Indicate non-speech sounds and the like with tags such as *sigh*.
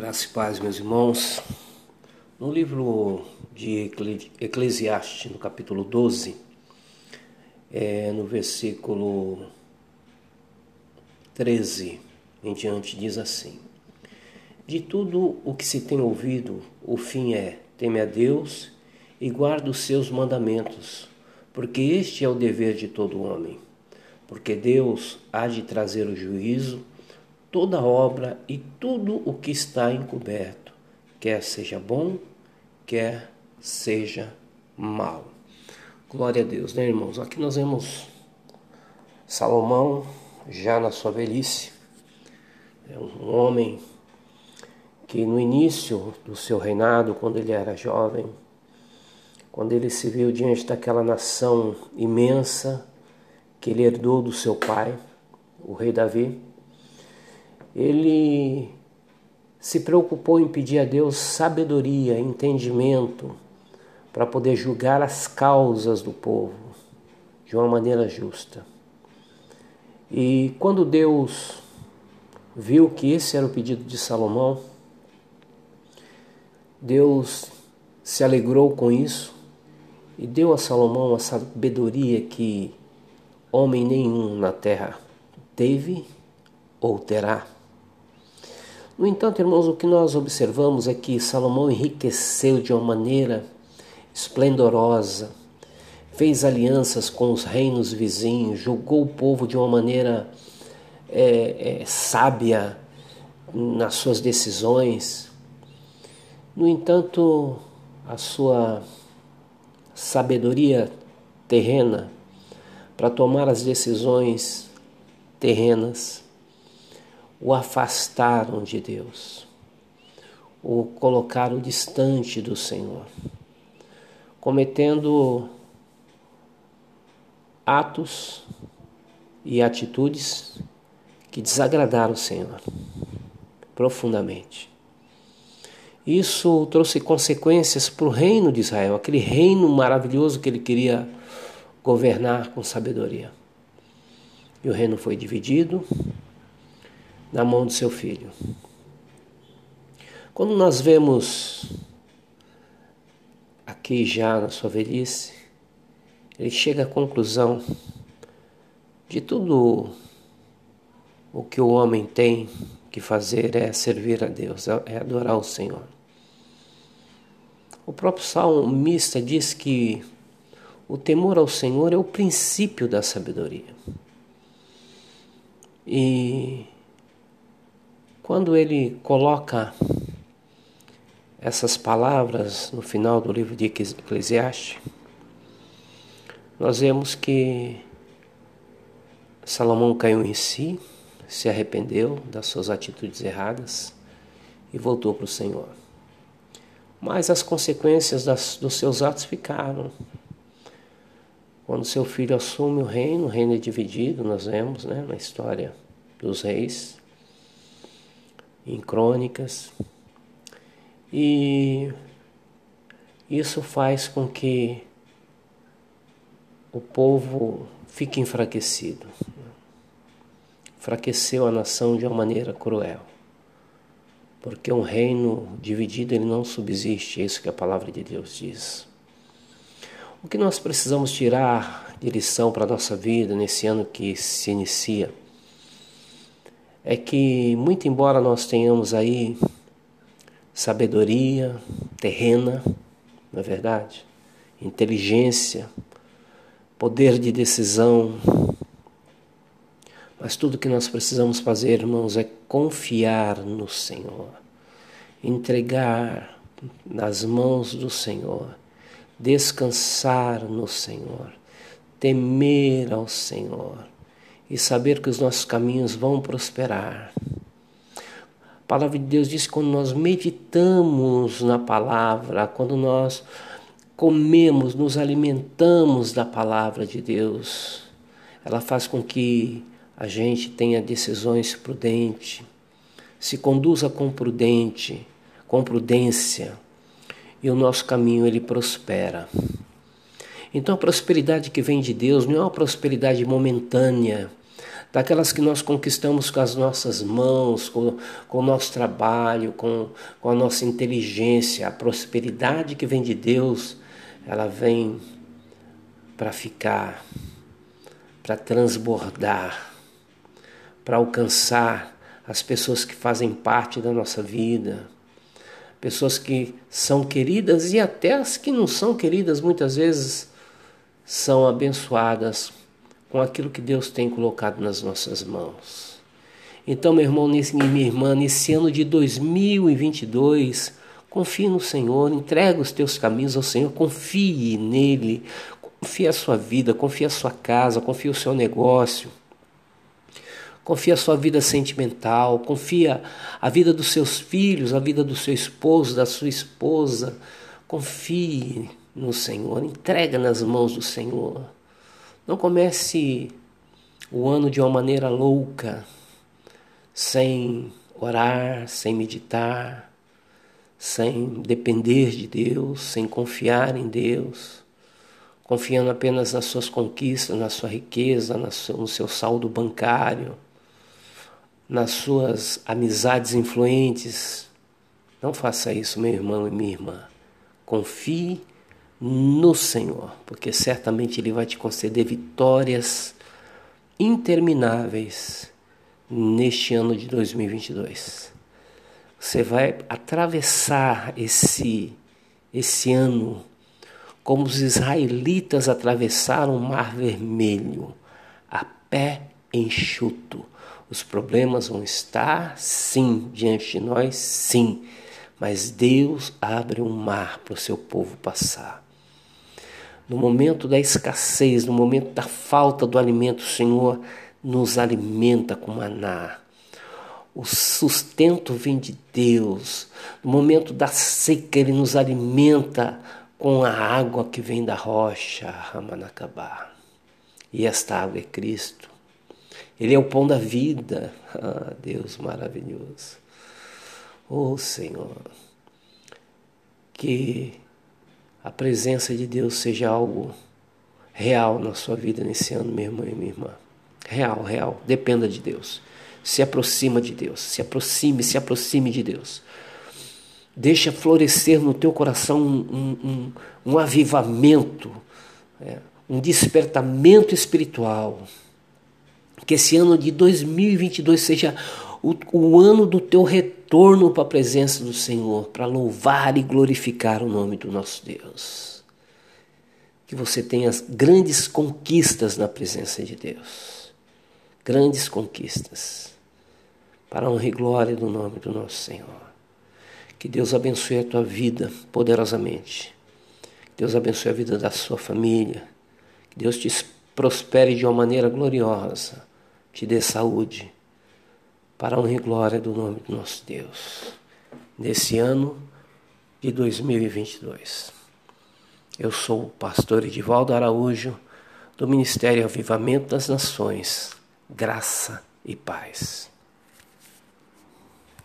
Graças e paz, meus irmãos. No livro de Eclesiastes, no capítulo 12, é, no versículo 13 em diante, diz assim: De tudo o que se tem ouvido, o fim é: teme a Deus e guarda os seus mandamentos, porque este é o dever de todo homem. Porque Deus há de trazer o juízo toda obra e tudo o que está encoberto, quer seja bom, quer seja mal. Glória a Deus, né, irmãos? Aqui nós vemos Salomão já na sua velhice, é um homem que no início do seu reinado, quando ele era jovem, quando ele se viu diante daquela nação imensa que ele herdou do seu pai, o rei Davi, ele se preocupou em pedir a Deus sabedoria, entendimento, para poder julgar as causas do povo de uma maneira justa. E quando Deus viu que esse era o pedido de Salomão, Deus se alegrou com isso e deu a Salomão a sabedoria que homem nenhum na terra teve ou terá. No entanto, irmãos, o que nós observamos é que Salomão enriqueceu de uma maneira esplendorosa, fez alianças com os reinos vizinhos, julgou o povo de uma maneira é, é, sábia nas suas decisões. No entanto, a sua sabedoria terrena para tomar as decisões terrenas o afastaram de Deus, o colocaram distante do Senhor, cometendo atos e atitudes que desagradaram o Senhor profundamente. Isso trouxe consequências para o reino de Israel, aquele reino maravilhoso que ele queria governar com sabedoria. E o reino foi dividido, na mão do seu filho. Quando nós vemos aqui já na sua velhice, ele chega à conclusão de tudo o que o homem tem que fazer é servir a Deus, é adorar o Senhor. O próprio salmista diz que o temor ao Senhor é o princípio da sabedoria. E quando ele coloca essas palavras no final do livro de Eclesiastes, nós vemos que Salomão caiu em si, se arrependeu das suas atitudes erradas e voltou para o Senhor. Mas as consequências das, dos seus atos ficaram. Quando seu filho assume o reino, o reino é dividido, nós vemos né, na história dos reis em crônicas. E isso faz com que o povo fique enfraquecido. Enfraqueceu a nação de uma maneira cruel. Porque um reino dividido ele não subsiste, é isso que a palavra de Deus diz. O que nós precisamos tirar de lição para a nossa vida nesse ano que se inicia é que, muito embora nós tenhamos aí sabedoria terrena, não é verdade? Inteligência, poder de decisão, mas tudo que nós precisamos fazer, irmãos, é confiar no Senhor, entregar nas mãos do Senhor, descansar no Senhor, temer ao Senhor e saber que os nossos caminhos vão prosperar. A palavra de Deus diz que quando nós meditamos na palavra, quando nós comemos, nos alimentamos da palavra de Deus, ela faz com que a gente tenha decisões prudentes, se conduza com prudente, com prudência, e o nosso caminho ele prospera. Então a prosperidade que vem de Deus não é uma prosperidade momentânea, daquelas que nós conquistamos com as nossas mãos, com, com o nosso trabalho, com, com a nossa inteligência. A prosperidade que vem de Deus, ela vem para ficar, para transbordar, para alcançar as pessoas que fazem parte da nossa vida, pessoas que são queridas e até as que não são queridas muitas vezes são abençoadas com aquilo que Deus tem colocado nas nossas mãos. Então, meu irmão e minha irmã, nesse ano de 2022, confie no Senhor, entrega os teus caminhos ao Senhor, confie nele, confie a sua vida, confie a sua casa, confie o seu negócio. Confia a sua vida sentimental, confia a vida dos seus filhos, a vida do seu esposo, da sua esposa. Confie no Senhor, entrega nas mãos do Senhor. Não comece o ano de uma maneira louca, sem orar, sem meditar, sem depender de Deus, sem confiar em Deus, confiando apenas nas suas conquistas, na sua riqueza, no seu saldo bancário, nas suas amizades influentes. Não faça isso, meu irmão e minha irmã. Confie no Senhor, porque certamente Ele vai te conceder vitórias intermináveis neste ano de 2022. Você vai atravessar esse, esse ano como os israelitas atravessaram o Mar Vermelho, a pé enxuto. Os problemas vão estar, sim, diante de nós, sim, mas Deus abre um mar para o seu povo passar. No momento da escassez, no momento da falta do alimento, o Senhor nos alimenta com maná. O sustento vem de Deus. No momento da seca, Ele nos alimenta com a água que vem da rocha, Ramanacabá. E esta água é Cristo. Ele é o pão da vida. *laughs* Ah, Deus maravilhoso. Oh Senhor, que a presença de Deus seja algo real na sua vida nesse ano, meu irmão e minha irmã. Real, real. Dependa de Deus. Se aproxima de Deus. Se aproxime, se aproxime de Deus. Deixa florescer no teu coração um, um, um avivamento, é, um despertamento espiritual. Que esse ano de 2022 seja o, o ano do teu retorno para a presença do Senhor, para louvar e glorificar o nome do nosso Deus. Que você tenha grandes conquistas na presença de Deus. Grandes conquistas. Para a honra e glória do nome do nosso Senhor. Que Deus abençoe a tua vida poderosamente. Que Deus abençoe a vida da sua família. Que Deus te prospere de uma maneira gloriosa. Te dê saúde para a honra e glória do nome do nosso Deus, nesse ano de 2022. Eu sou o pastor Edivaldo Araújo, do Ministério Avivamento das Nações, Graça e Paz.